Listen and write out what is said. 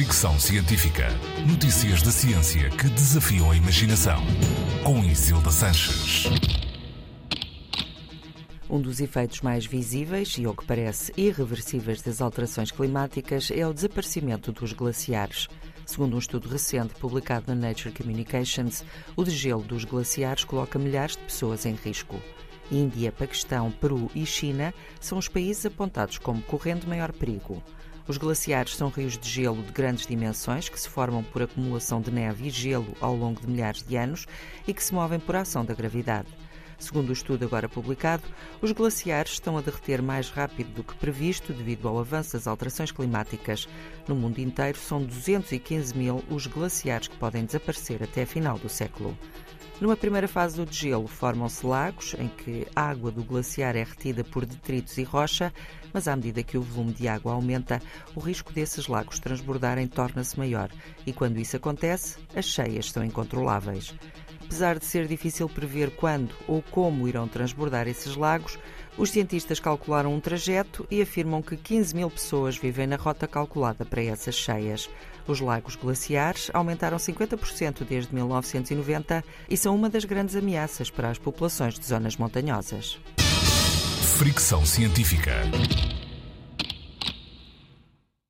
Fricção Científica. Notícias da ciência que desafiam a imaginação. Com Isilda Sanches. Um dos efeitos mais visíveis e, ao que parece, irreversíveis das alterações climáticas é o desaparecimento dos glaciares. Segundo um estudo recente publicado na Nature Communications, o degelo dos glaciares coloca milhares de pessoas em risco. Índia, Paquistão, Peru e China são os países apontados como correndo maior perigo. Os glaciares são rios de gelo de grandes dimensões que se formam por acumulação de neve e gelo ao longo de milhares de anos e que se movem por ação da gravidade. Segundo o estudo agora publicado, os glaciares estão a derreter mais rápido do que previsto devido ao avanço das alterações climáticas. No mundo inteiro, são 215 mil os glaciares que podem desaparecer até a final do século. Numa primeira fase do degelo, formam-se lagos, em que a água do glaciar é retida por detritos e rocha, mas à medida que o volume de água aumenta, o risco desses lagos transbordarem torna-se maior, e quando isso acontece, as cheias são incontroláveis. Apesar de ser difícil prever quando ou como irão transbordar esses lagos, os cientistas calcularam um trajeto e afirmam que 15 mil pessoas vivem na rota calculada para essas cheias. Os lagos glaciares aumentaram 50% desde 1990 e são uma das grandes ameaças para as populações de zonas montanhosas. Fricção científica.